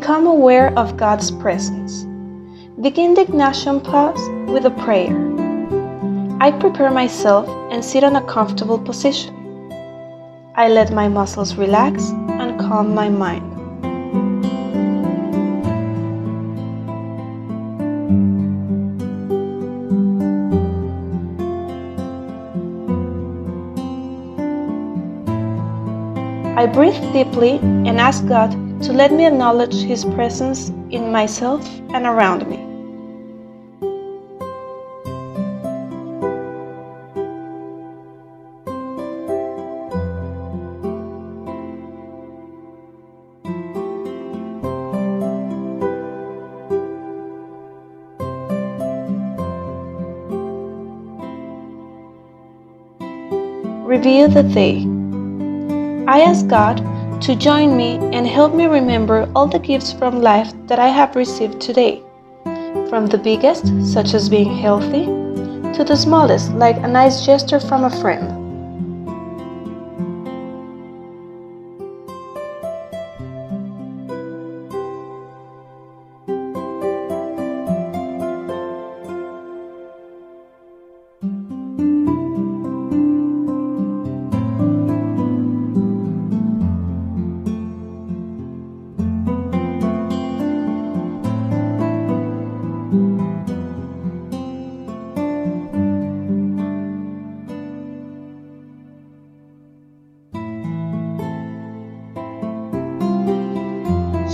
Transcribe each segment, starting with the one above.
Become aware of God's presence. Begin the Ignatian pause with a prayer. I prepare myself and sit on a comfortable position. I let my muscles relax and calm my mind. I breathe deeply and ask God to let me acknowledge His presence in myself and around me. Review the day. I ask God to join me and help me remember all the gifts from life that I have received today. From the biggest, such as being healthy, to the smallest, like a nice gesture from a friend.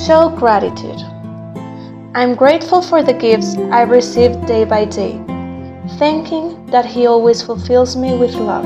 Show gratitude. I'm grateful for the gifts I receive day by day, thanking that He always fulfills me with love.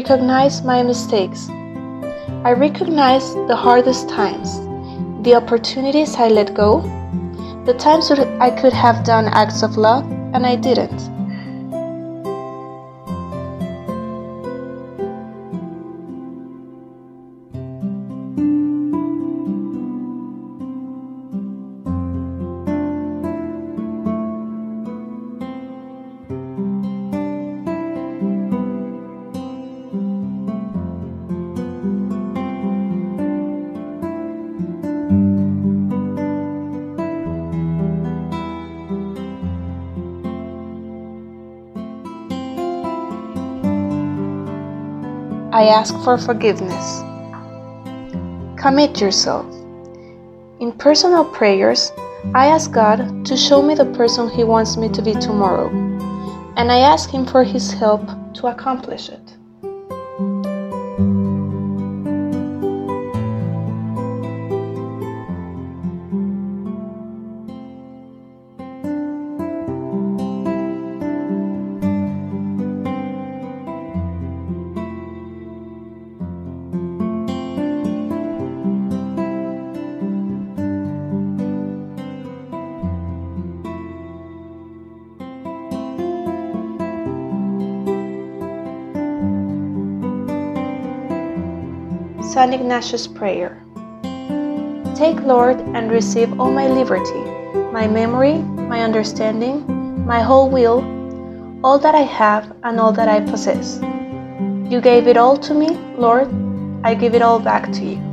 Recognize my mistakes. I recognize the hardest times, the opportunities I let go, the times I could have done acts of love and I didn't. I ask for forgiveness. Commit yourself. In personal prayers, I ask God to show me the person He wants me to be tomorrow, and I ask Him for His help to accomplish it. St. Ignatius Prayer. Take, Lord, and receive all my liberty, my memory, my understanding, my whole will, all that I have and all that I possess. You gave it all to me, Lord, I give it all back to you.